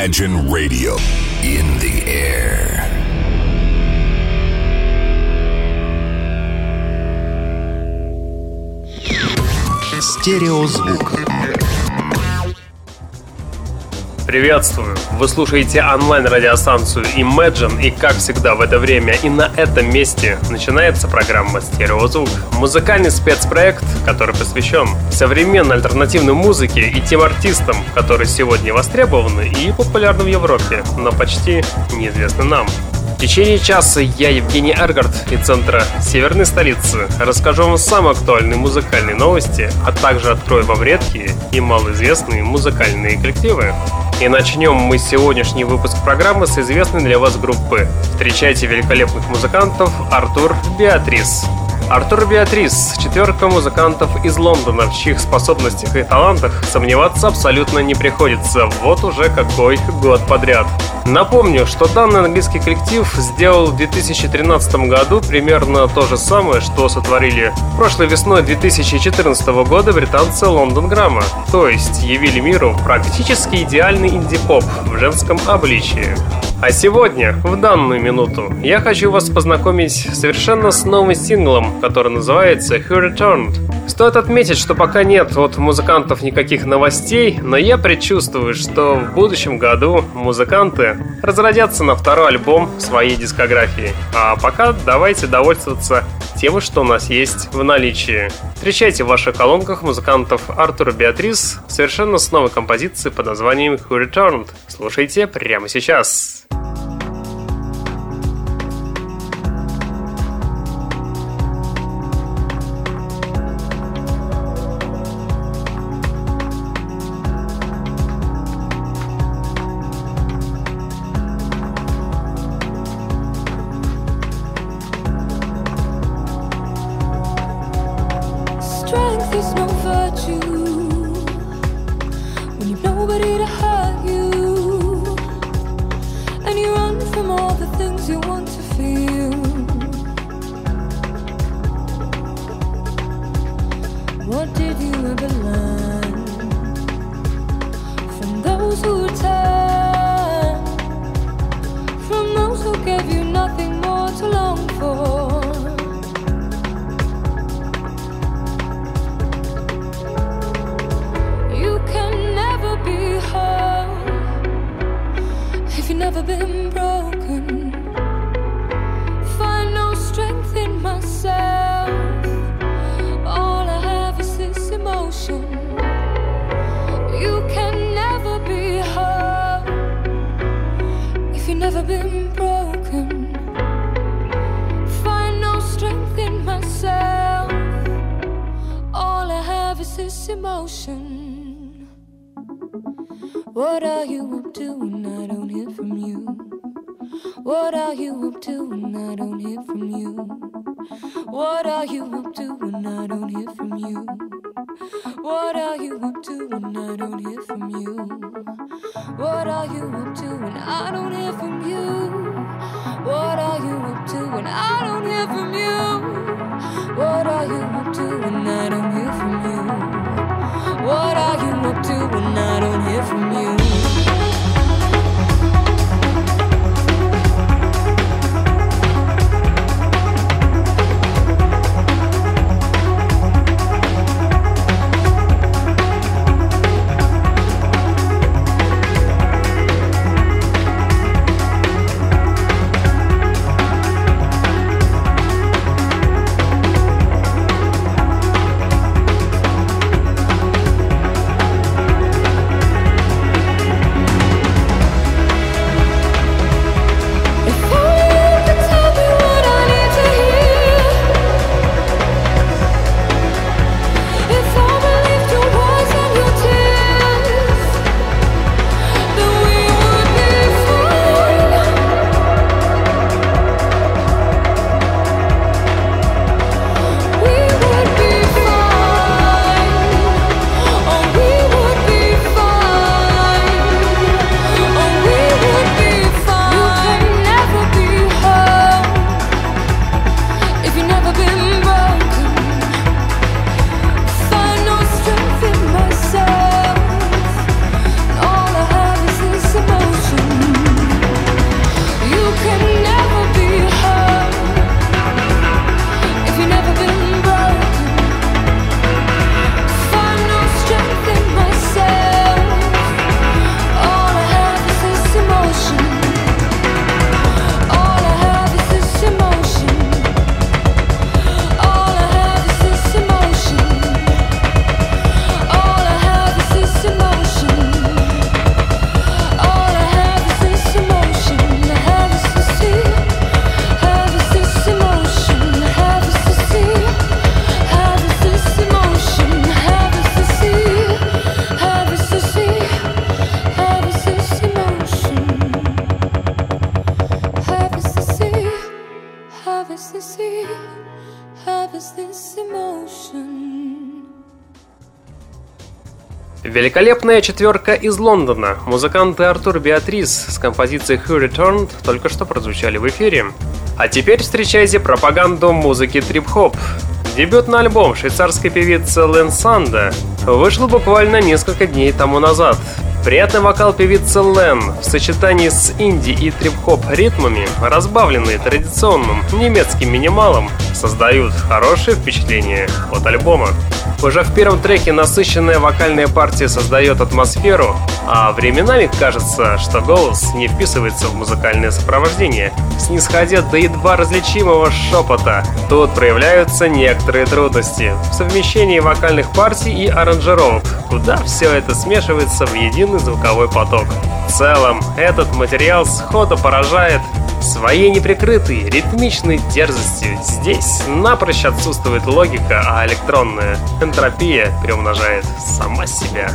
Imagine Radio in the air. Стереозвук. Приветствую! Вы слушаете онлайн-радиостанцию Imagine, и как всегда в это время и на этом месте начинается программа «Стереозвук». Музыкальный спецпроект, который посвящен современной альтернативной музыке и тем артистам, которые сегодня востребованы и популярны в Европе, но почти неизвестны нам. В течение часа я, Евгений Эргард, из центра Северной столицы, расскажу вам самые актуальные музыкальные новости, а также открою вам редкие и малоизвестные музыкальные коллективы. И начнем мы сегодняшний выпуск программы с известной для вас группы. Встречайте великолепных музыкантов Артур Беатрис. Артур Беатрис – четверка музыкантов из Лондона, в чьих способностях и талантах сомневаться абсолютно не приходится, вот уже какой год подряд. Напомню, что данный английский коллектив сделал в 2013 году примерно то же самое, что сотворили прошлой весной 2014 года британцы Лондон Грамма, то есть явили миру практически идеальный инди-поп в женском обличии. А сегодня, в данную минуту, я хочу вас познакомить совершенно с новым синглом, который называется «Who Returned». Стоит отметить, что пока нет от музыкантов никаких новостей, но я предчувствую, что в будущем году музыканты разродятся на второй альбом своей дискографии. А пока давайте довольствоваться тем, что у нас есть в наличии. Встречайте в ваших колонках музыкантов Артура Беатрис совершенно с новой композицией под названием Who Returned. Слушайте прямо сейчас. ecstasy, Великолепная четверка из Лондона. Музыканты Артур Беатрис с композицией Who Returned только что прозвучали в эфире. А теперь встречайте пропаганду музыки трип-хоп. Дебютный альбом швейцарской певицы Лэн Санда вышел буквально несколько дней тому назад. Приятный вокал певицы Лен в сочетании с инди и трип-хоп ритмами, разбавленные традиционным немецким минималом, создают хорошее впечатление от альбома. Уже в первом треке насыщенная вокальная партия создает атмосферу, а временами кажется, что голос не вписывается в музыкальное сопровождение. Снисходя до едва различимого шепота, тут проявляются некоторые трудности в совмещении вокальных партий и аранжировок, куда все это смешивается в единый звуковой поток. В целом, этот материал сходу поражает Своей неприкрытой, ритмичной дерзостью здесь напрочь отсутствует логика, а электронная энтропия приумножает сама себя.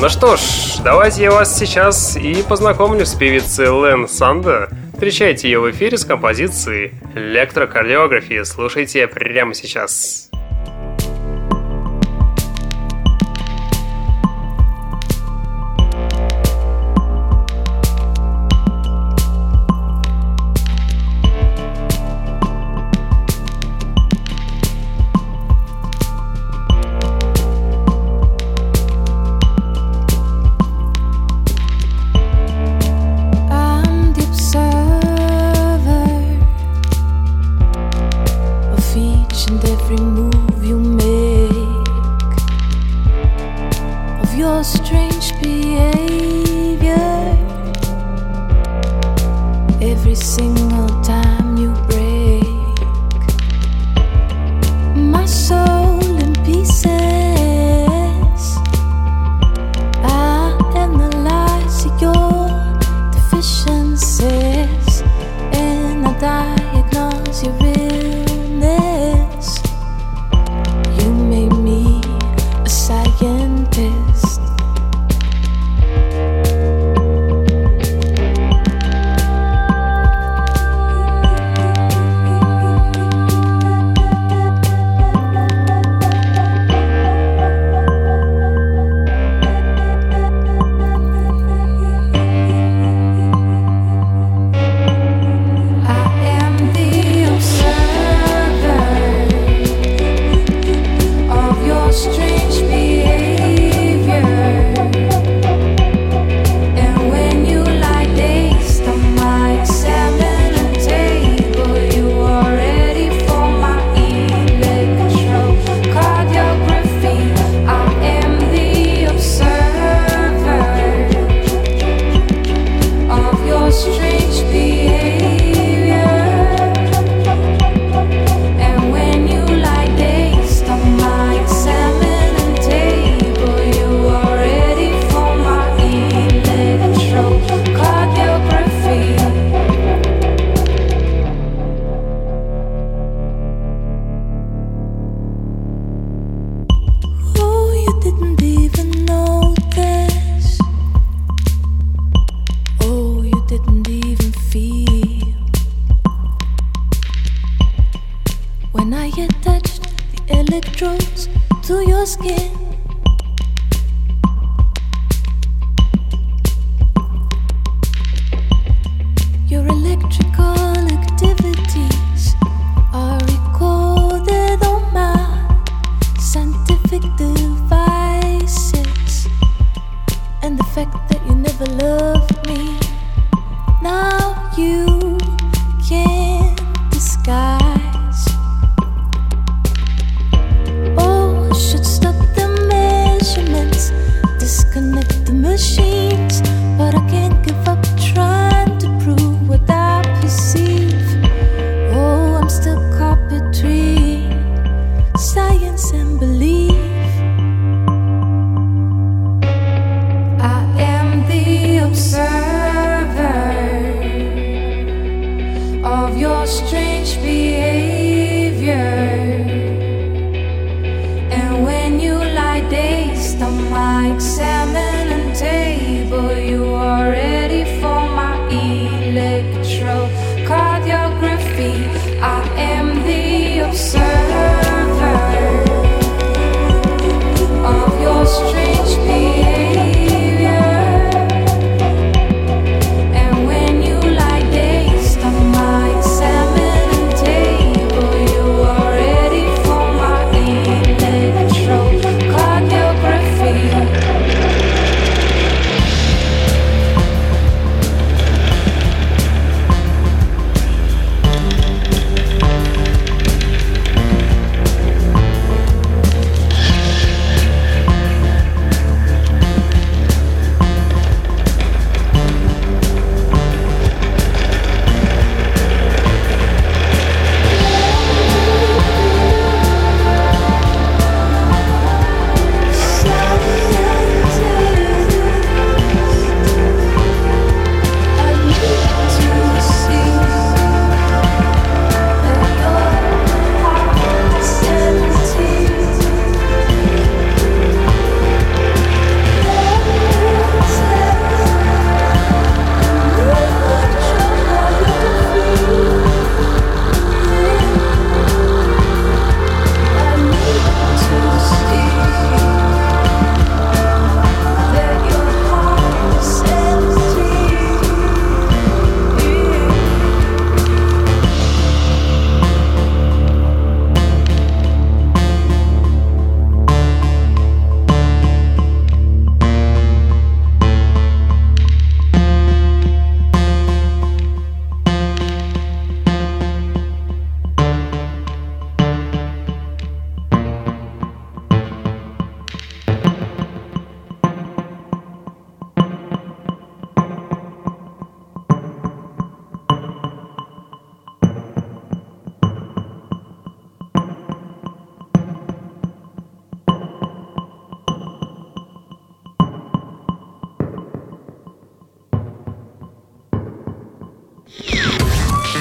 Ну что ж, давайте я вас сейчас и познакомлю с певицей Лен Санда. Встречайте ее в эфире с композицией «Электрокардиографии». Слушайте прямо сейчас.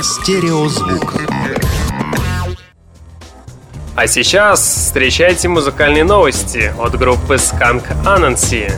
Стереозвук. А сейчас встречайте музыкальные новости от группы Skunk Anansi.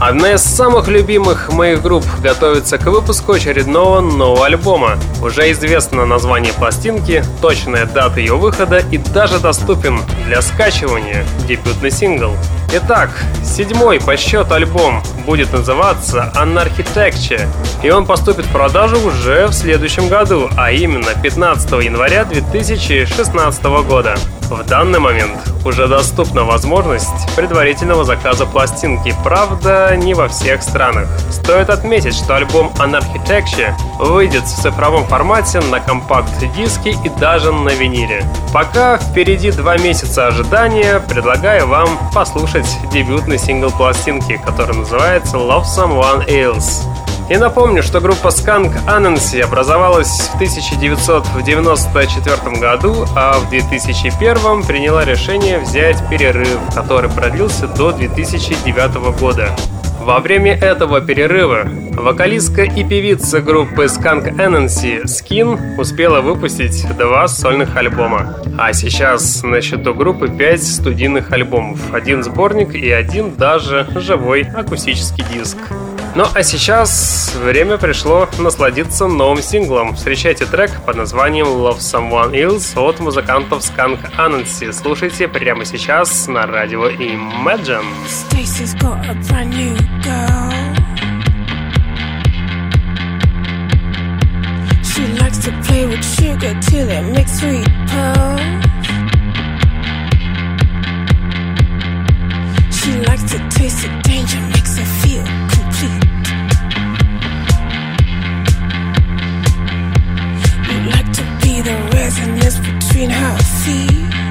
Одна из самых любимых моих групп готовится к выпуску очередного нового альбома. Уже известно название пластинки, точная дата ее выхода и даже доступен для скачивания дебютный сингл. Итак, седьмой по счету альбом будет называться Unarchitecture, и он поступит в продажу уже в следующем году, а именно 15 января 2016 года. В данный момент уже доступна возможность предварительного заказа пластинки, правда, не во всех странах. Стоит отметить, что альбом Unarchitecture выйдет в цифровом формате на компакт-диске и даже на виниле. Пока впереди два месяца ожидания, предлагаю вам послушать дебютный сингл пластинки, который называется Love Someone Else. И напомню, что группа Skunk Anansi образовалась в 1994 году, а в 2001 приняла решение взять перерыв, который продлился до 2009 года. Во время этого перерыва вокалистка и певица группы Skunk Anansi Skin успела выпустить два сольных альбома. А сейчас на счету группы 5 студийных альбомов, один сборник и один даже живой акустический диск. Ну а сейчас время пришло насладиться новым синглом. Встречайте трек под названием Love Someone Else от музыкантов Skunk Anansi. Слушайте прямо сейчас на радио Imagine. She likes to taste the danger, makes her feel complete. You like to be the resonance between her feet.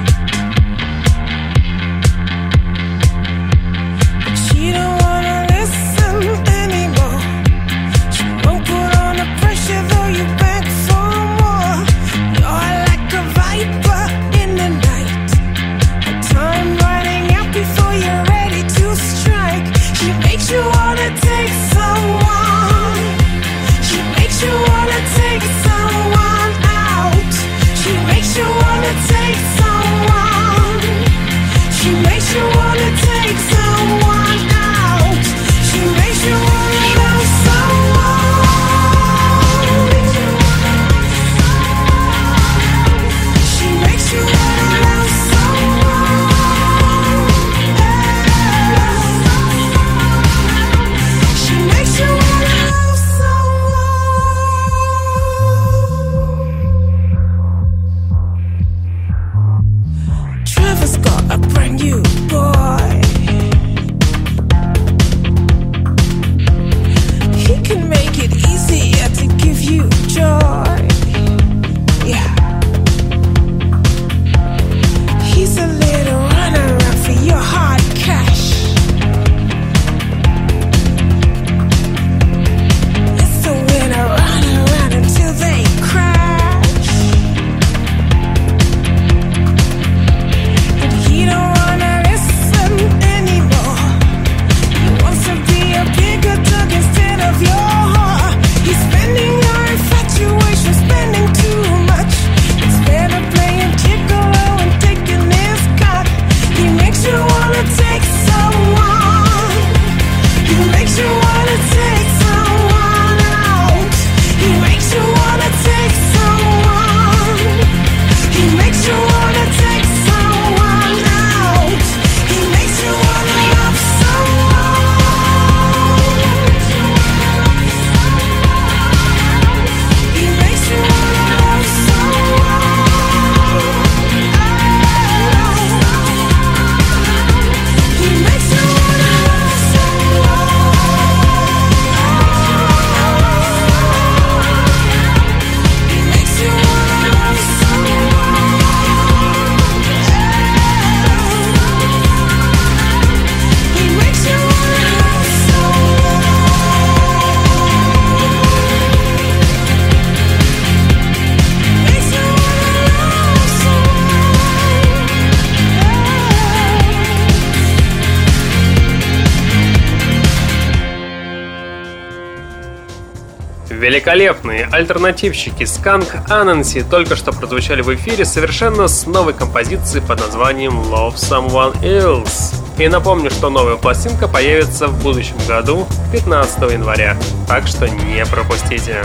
Великолепные альтернативщики Сканк Ананси только что прозвучали в эфире совершенно с новой композицией под названием Love Someone Else. И напомню, что новая пластинка появится в будущем году, 15 января, так что не пропустите.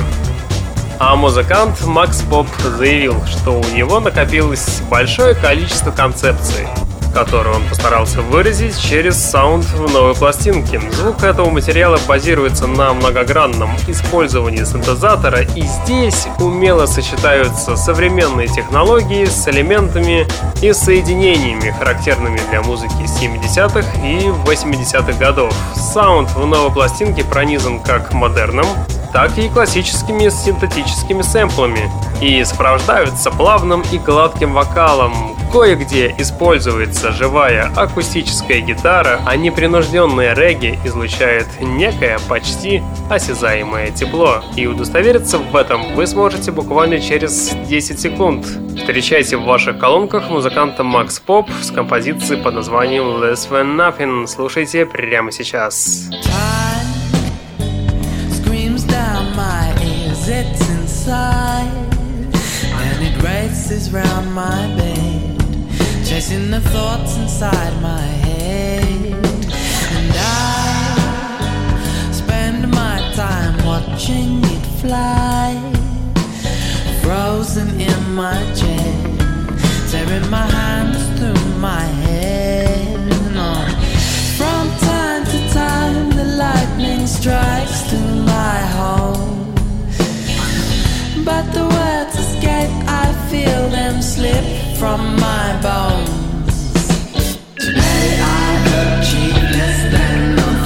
А музыкант Макс Поп заявил, что у него накопилось большое количество концепций, которую он постарался выразить через саунд в новой пластинке. Звук этого материала базируется на многогранном использовании синтезатора, и здесь умело сочетаются современные технологии с элементами и соединениями, характерными для музыки 70-х и 80-х годов. Саунд в новой пластинке пронизан как модерном, так и классическими синтетическими сэмплами и сопровождаются плавным и гладким вокалом. Кое-где используется живая акустическая гитара, а непринужденная регги излучает некое почти осязаемое тепло. И удостовериться в этом вы сможете буквально через 10 секунд. Встречайте в ваших колонках музыканта Макс Поп с композицией под названием Less Than Nothing. Слушайте прямо сейчас. it's inside And it races round my bed Chasing the thoughts inside my head. And I spend my time watching it fly Frozen in my chair Tearing my hands through my head. On. From time to time the lightning strikes to my home but the words escape, I feel them slip from my bones. Today I achieve less than nothing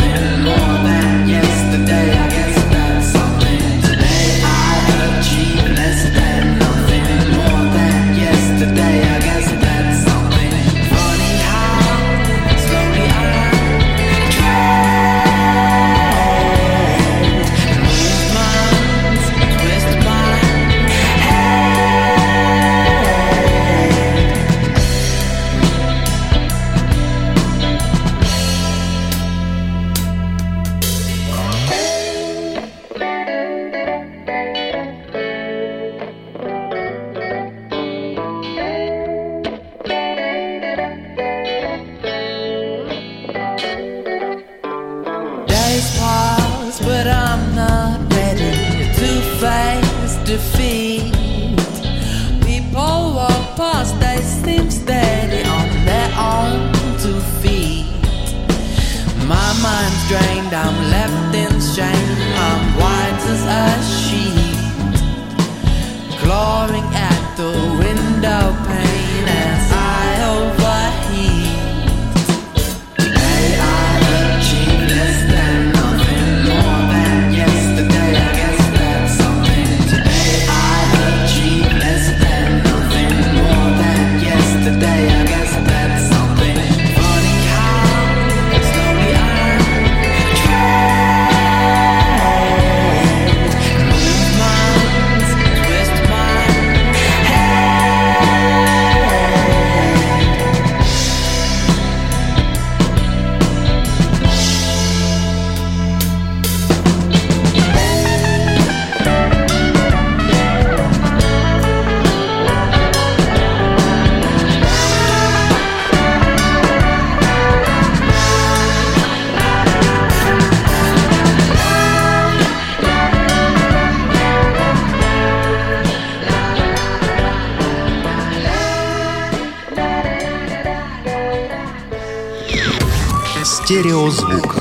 Стереозвук.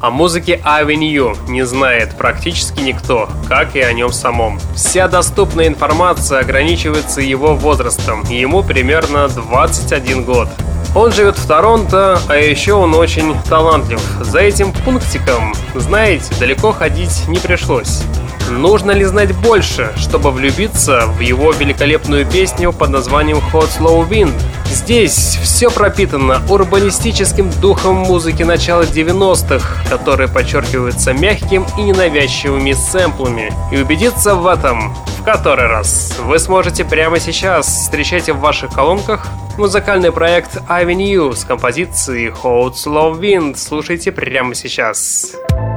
О музыке Avenue не знает практически никто, как и о нем самом. Вся доступная информация ограничивается его возрастом, ему примерно 21 год. Он живет в Торонто, а еще он очень талантлив. За этим пунктиком, знаете, далеко ходить не пришлось. Нужно ли знать больше, чтобы влюбиться в его великолепную песню под названием Hot Slow Wind? Здесь все пропитано урбанистическим духом музыки начала 90-х, которые подчеркиваются мягким и ненавязчивыми сэмплами. И убедиться в этом в который раз вы сможете прямо сейчас встречайте в ваших колонках музыкальный проект Avenue с композицией Hot Slow Wind. Слушайте прямо сейчас. Thank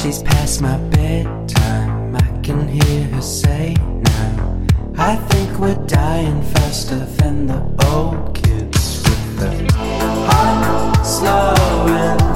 She's past my bedtime, I can hear her say now. I think we're dying faster than the old kids with the hot, slow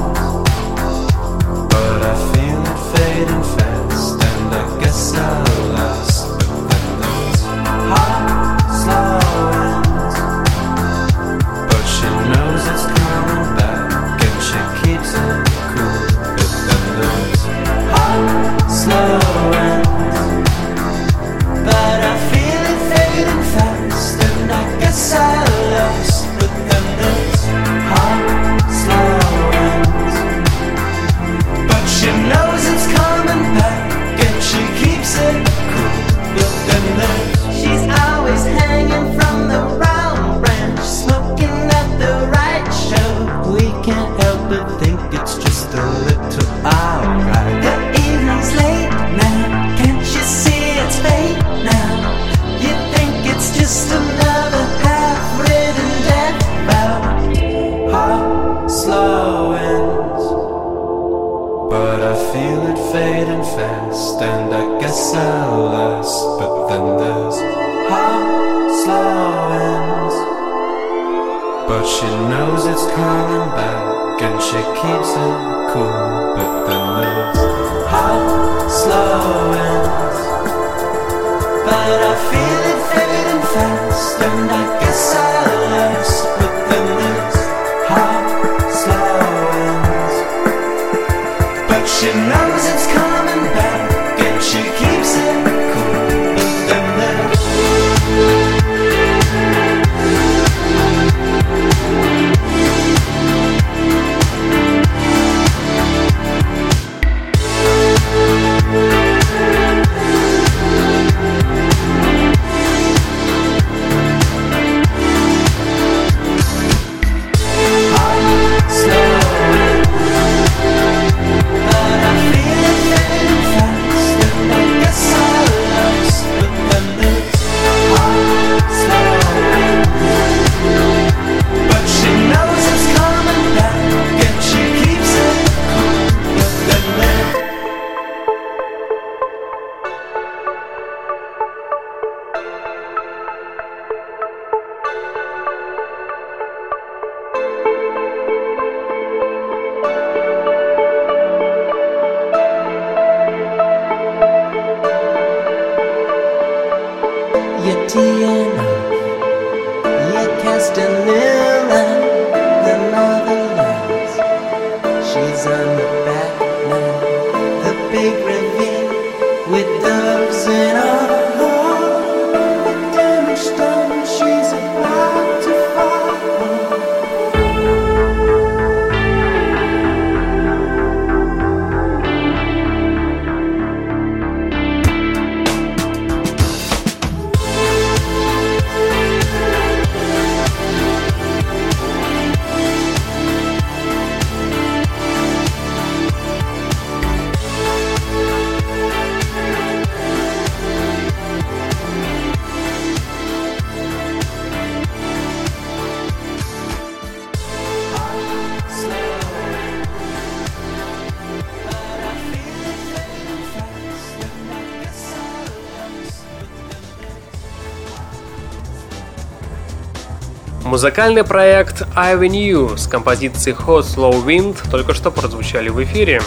Diana, you're casting Музыкальный проект Avenue с композицией Hot Slow Wind только что прозвучали в эфире.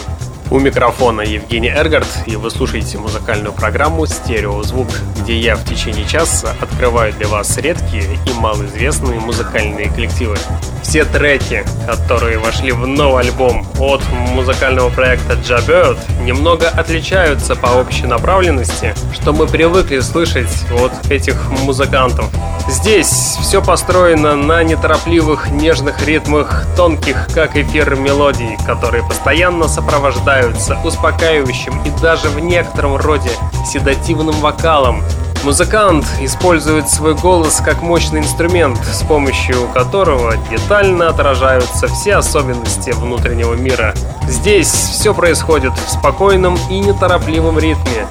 У микрофона Евгений Эргард, и вы слушаете музыкальную программу «Стереозвук», где я в течение часа открываю для вас редкие и малоизвестные музыкальные коллективы. Все треки, которые вошли в новый альбом от музыкального проекта Jabird, немного отличаются по общей направленности, что мы привыкли слышать от этих музыкантов. Здесь все построено на неторопливых, нежных ритмах, тонких, как эфир мелодий, которые постоянно сопровождаются успокаивающим и даже в некотором роде седативным вокалом. Музыкант использует свой голос как мощный инструмент, с помощью которого детально отражаются все особенности внутреннего мира. Здесь все происходит в спокойном и неторопливом ритме.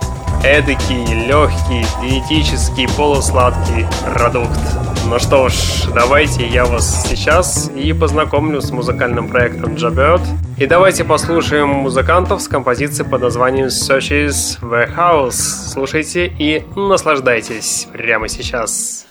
Эдакий, легкий, диетический, полусладкий продукт. Ну что ж, давайте я вас сейчас и познакомлю с музыкальным проектом Jabbird. И давайте послушаем музыкантов с композицией под названием Searches the House. Слушайте и наслаждайтесь прямо сейчас.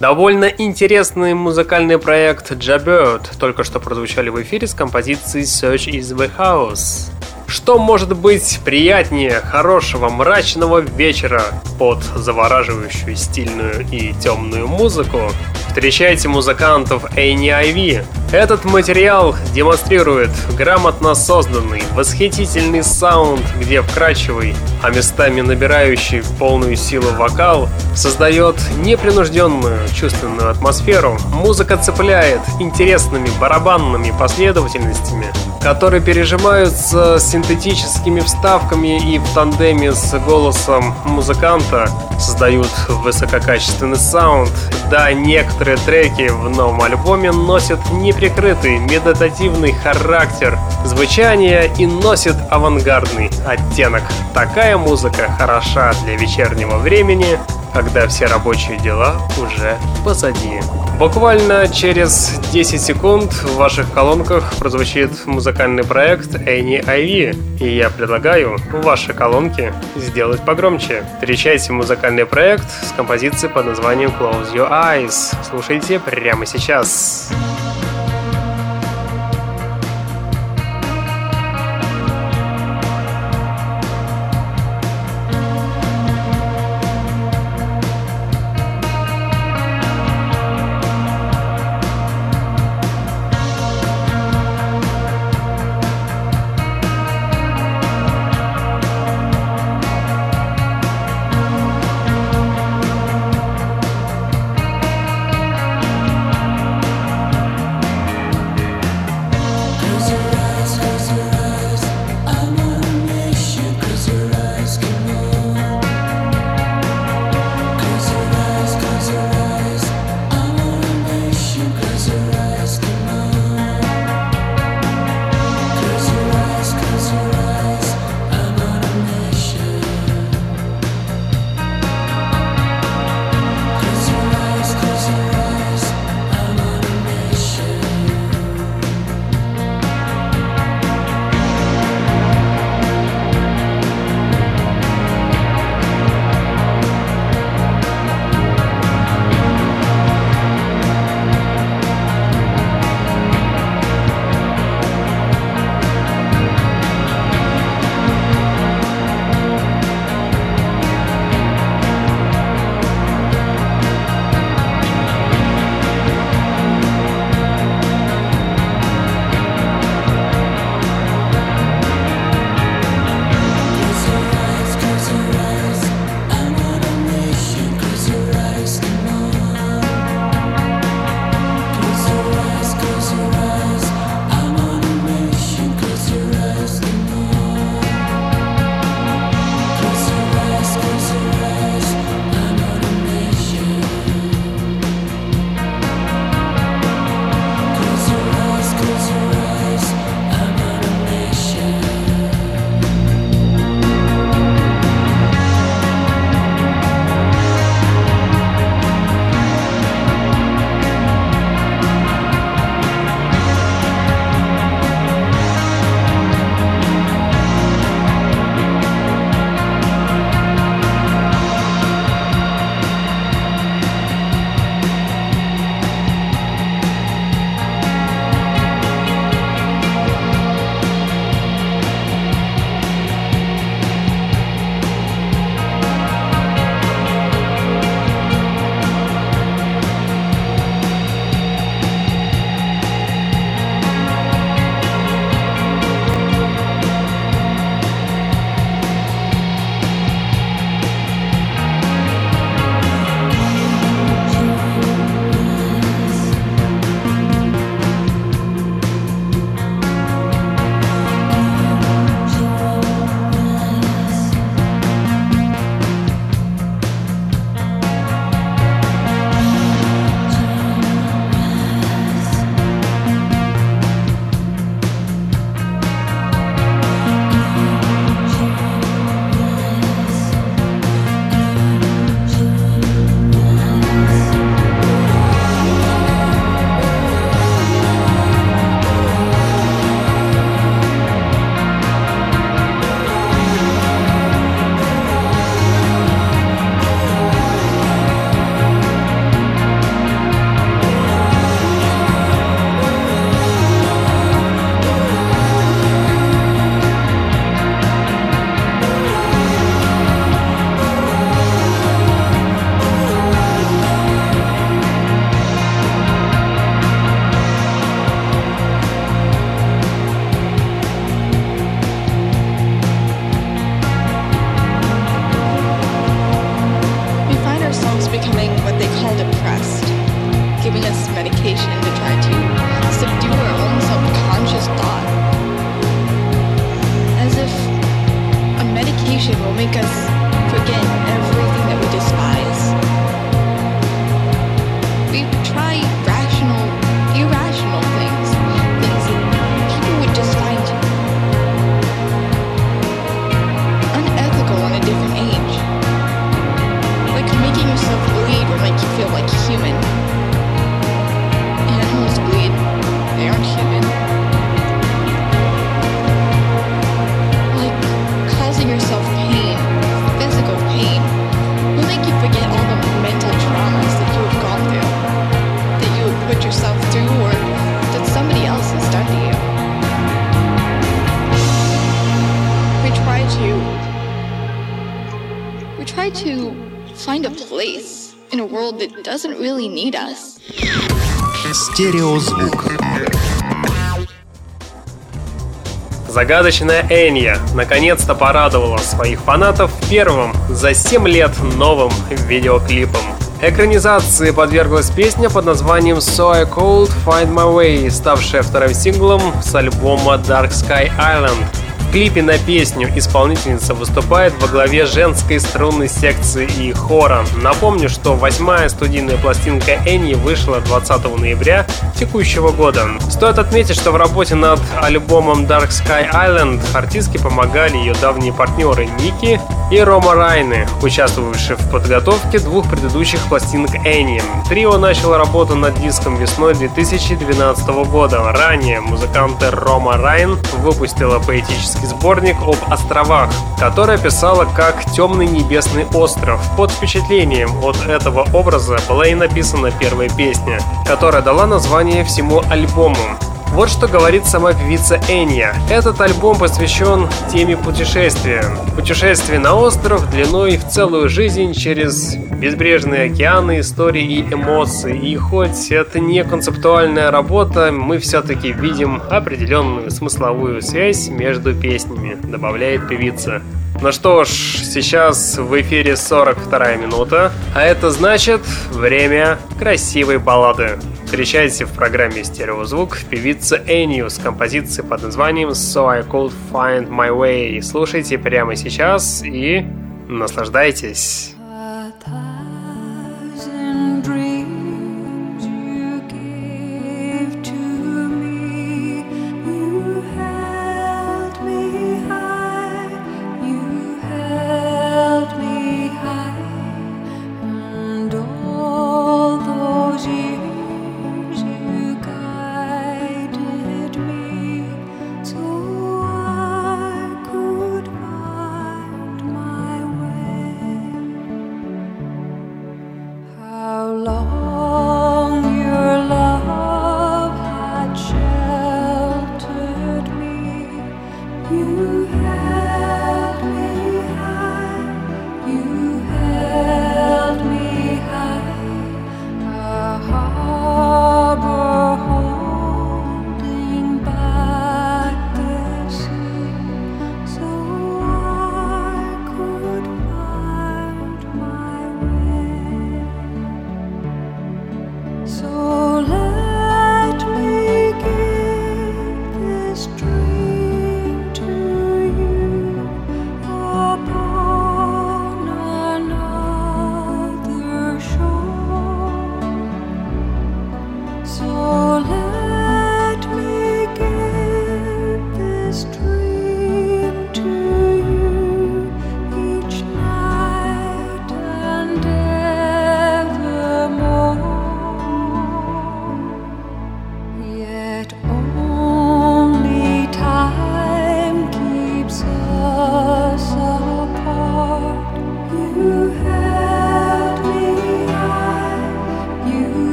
Довольно интересный музыкальный проект Jabird только что прозвучали в эфире с композицией Search is the House. Что может быть приятнее хорошего мрачного вечера под завораживающую стильную и темную музыку, Встречайте музыкантов AnyIV. Этот материал демонстрирует грамотно созданный, восхитительный саунд, где вкрачивый, а местами набирающий полную силу вокал, создает непринужденную чувственную атмосферу. Музыка цепляет интересными барабанными последовательностями, которые пережимаются синтетическими вставками и в тандеме с голосом музыканта создают высококачественный саунд. Да, некоторые треки в новом альбоме носят неприкрытый медитативный характер звучания и носит авангардный оттенок. Такая музыка хороша для вечернего времени, когда все рабочие дела уже позади. Буквально через 10 секунд в ваших колонках прозвучит музыкальный проект Annie Ivy, и я предлагаю ваши колонки сделать погромче. Встречайте музыкальный проект с композицией под названием Close Your Eyes. Слушайте прямо сейчас. Сейчас. Стереозвук. Загадочная Энья наконец-то порадовала своих фанатов первым за 7 лет новым видеоклипом. Экранизации подверглась песня под названием So I Cold Find My Way, ставшая вторым синглом с альбома Dark Sky Island. В клипе на песню исполнительница выступает во главе женской струнной секции и хора. Напомню, что восьмая студийная пластинка Энни вышла 20 ноября текущего года. Стоит отметить, что в работе над альбомом Dark Sky Island артистке помогали ее давние партнеры Ники и Рома Райны, участвовавшие в подготовке двух предыдущих пластинок Энни. Трио начало работу над диском весной 2012 года. Ранее музыканты Рома Райн выпустила поэтический сборник об островах, который описала как «Темный небесный остров». Под впечатлением от этого образа была и написана первая песня, которая дала название всему альбому. Вот что говорит сама певица Энья. Этот альбом посвящен теме путешествия. Путешествие на остров длиной в целую жизнь через безбрежные океаны истории и эмоций. И хоть это не концептуальная работа, мы все-таки видим определенную смысловую связь между песнями, добавляет певица. Ну что ж, сейчас в эфире 42 минута, а это значит время красивой баллады. Встречайте в программе «Стереозвук» певица Энью с композицией под названием «So I Could Find My Way». Слушайте прямо сейчас и наслаждайтесь.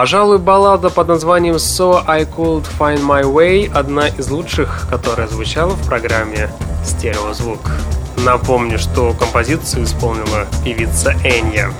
Пожалуй, баллада под названием So I Could Find My Way одна из лучших, которая звучала в программе «Стереозвук». Напомню, что композицию исполнила певица Энья.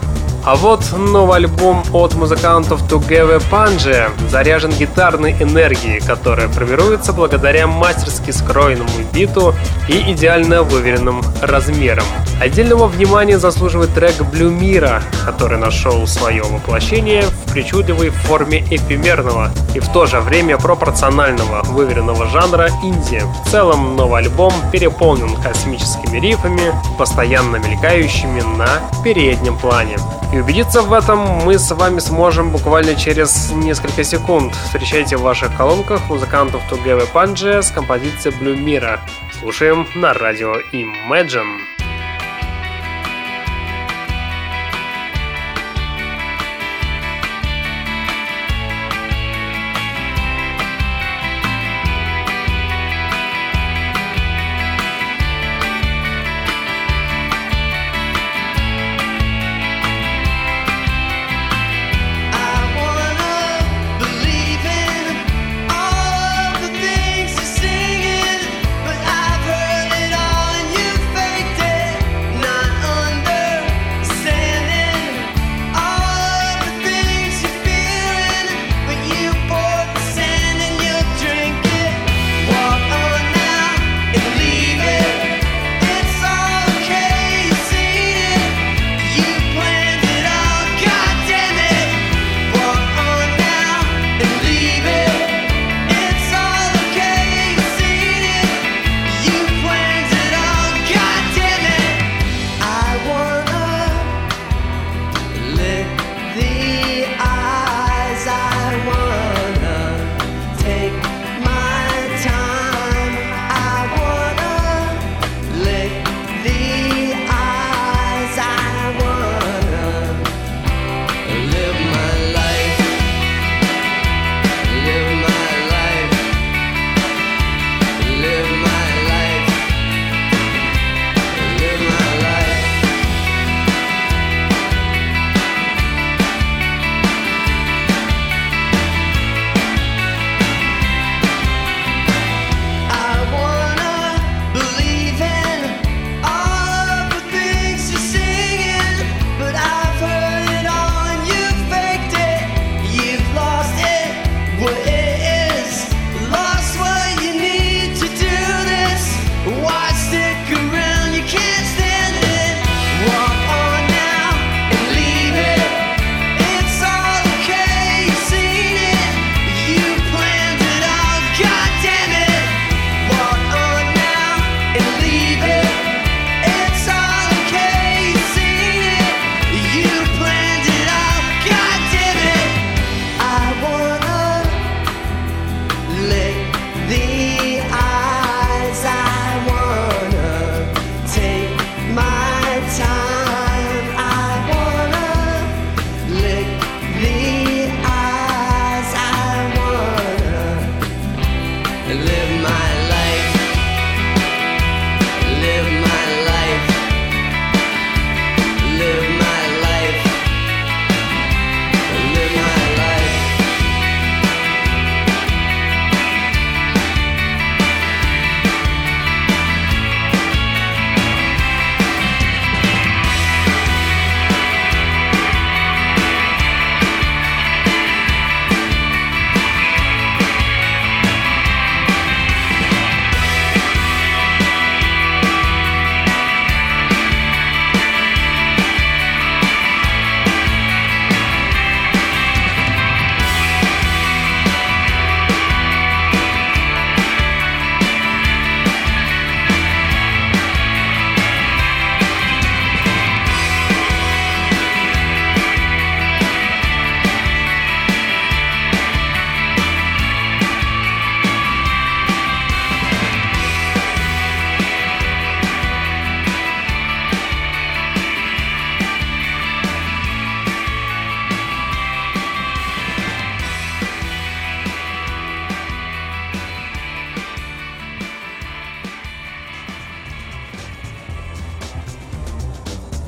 А вот новый альбом от музыкантов Тугеве Панже заряжен гитарной энергией, которая формируется благодаря мастерски скроенному биту и идеально выверенным размерам. Отдельного внимания заслуживает трек Блюмира, который нашел свое воплощение в причудливой форме эфемерного и в то же время пропорционального выверенного жанра инди. В целом новый альбом переполнен космическими рифами, постоянно мелькающими на переднем плане. И убедиться в этом мы с вами сможем буквально через несколько секунд. Встречайте в ваших колонках музыкантов Тугевы Панджи с композицией Блюмира. Слушаем на радио Imagine.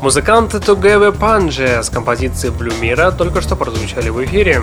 Музыканты Тугеве Панджи с композицией Блюмира только что прозвучали в эфире.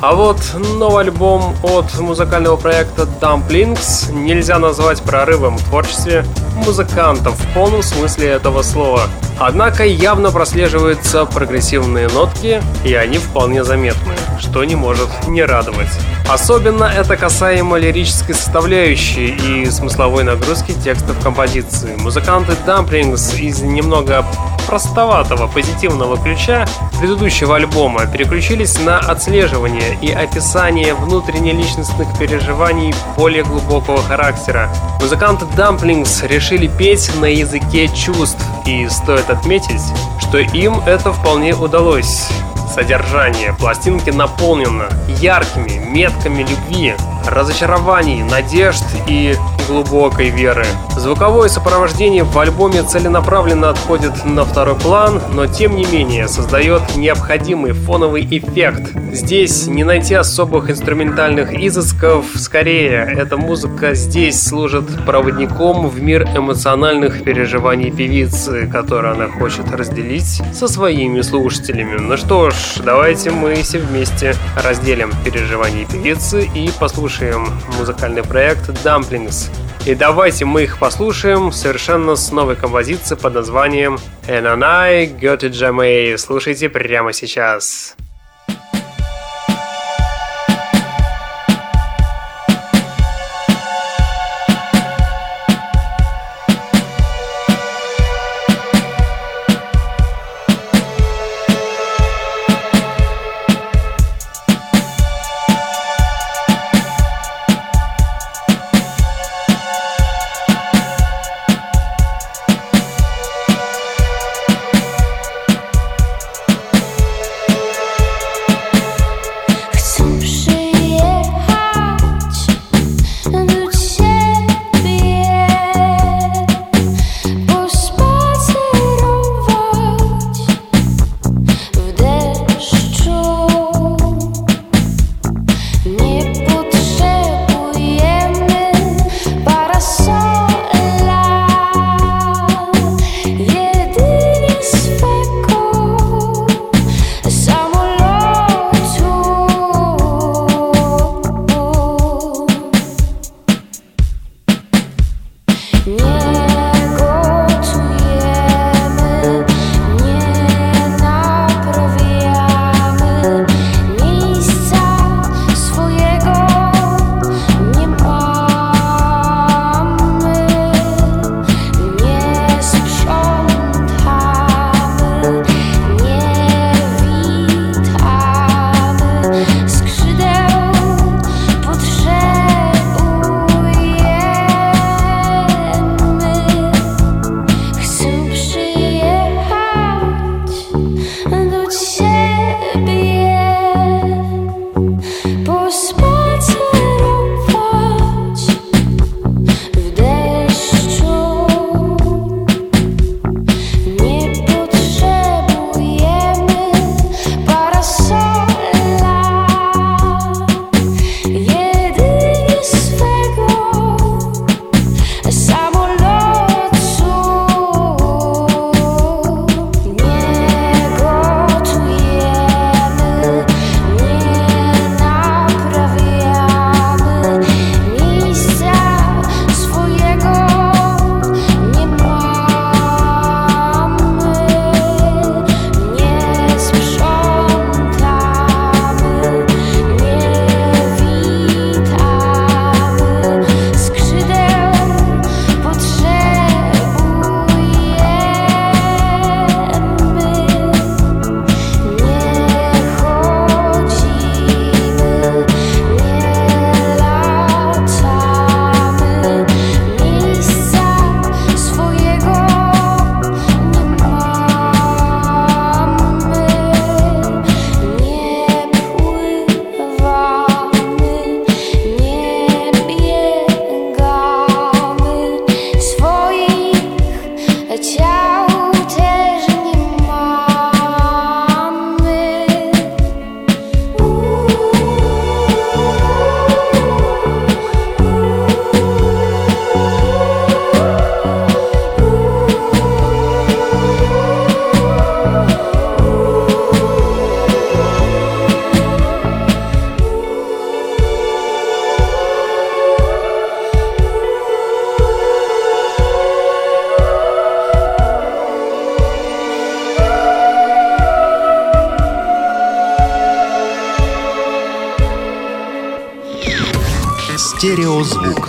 А вот новый альбом от музыкального проекта Dumplings нельзя назвать прорывом в творчестве музыкантов в полном смысле этого слова. Однако явно прослеживаются прогрессивные нотки, и они вполне заметны, что не может не радовать. Особенно это касаемо лирической составляющей и смысловой нагрузки текстов композиции. Музыканты Dumplings из немного простоватого позитивного ключа предыдущего альбома переключились на отслеживание и описание внутренне-личностных переживаний более глубокого характера. Музыканты Dumplings решили петь на языке чувств, и стоит отметить, что им это вполне удалось. Содержание пластинки наполнено яркими метками любви, разочарований, надежд и глубокой веры. Звуковое сопровождение в альбоме целенаправленно отходит на второй план, но тем не менее создает необходимый фоновый эффект. Здесь не найти особых инструментальных изысков, скорее, эта музыка здесь служит проводником в мир эмоциональных переживаний певицы, которые она хочет разделить со своими слушателями. Ну что ж, давайте мы все вместе разделим переживания певицы и послушаем музыкальный проект Dumplings. И давайте мы их послушаем совершенно с новой композицией под названием And I Got Jamay. Слушайте прямо сейчас. Thank Стереозвук.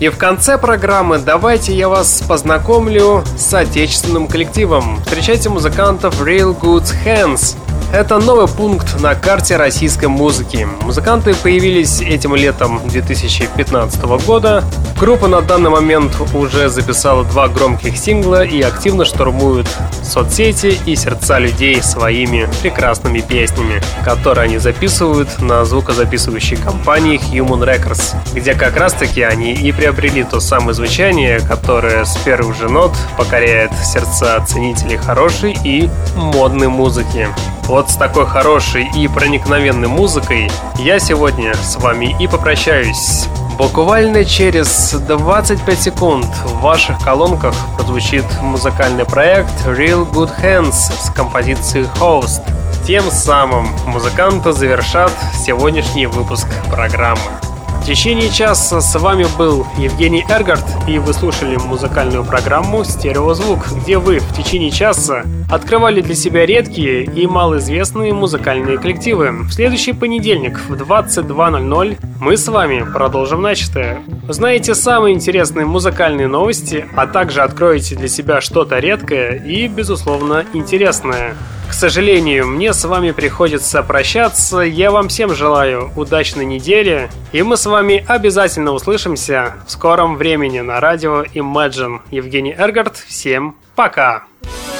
И в конце программы давайте я вас познакомлю с отечественным коллективом. Встречайте музыкантов Real Good Hands. Это новый пункт на карте российской музыки. Музыканты появились этим летом 2015 года. Группа на данный момент уже записала два громких сингла и активно штурмуют соцсети и сердца людей своими прекрасными песнями, которые они записывают на звукозаписывающей компании Human Records, где как раз таки они и приобрели то самое звучание, которое с первых же нот покоряет сердца ценителей хорошей и модной музыки. Вот с такой хорошей и проникновенной музыкой я сегодня с вами и попрощаюсь. Буквально через 25 секунд в ваших колонках прозвучит музыкальный проект Real Good Hands с композицией Host. Тем самым музыканты завершат сегодняшний выпуск программы. В течение часа с вами был Евгений Эргард, и вы слушали музыкальную программу «Стереозвук», где вы в течение часа открывали для себя редкие и малоизвестные музыкальные коллективы. В следующий понедельник в 22.00 мы с вами продолжим начатое. Узнаете самые интересные музыкальные новости, а также откроете для себя что-то редкое и, безусловно, интересное. К сожалению, мне с вами приходится прощаться. Я вам всем желаю удачной недели. И мы с вами обязательно услышимся в скором времени на радио Imagine. Евгений Эргард, всем пока! I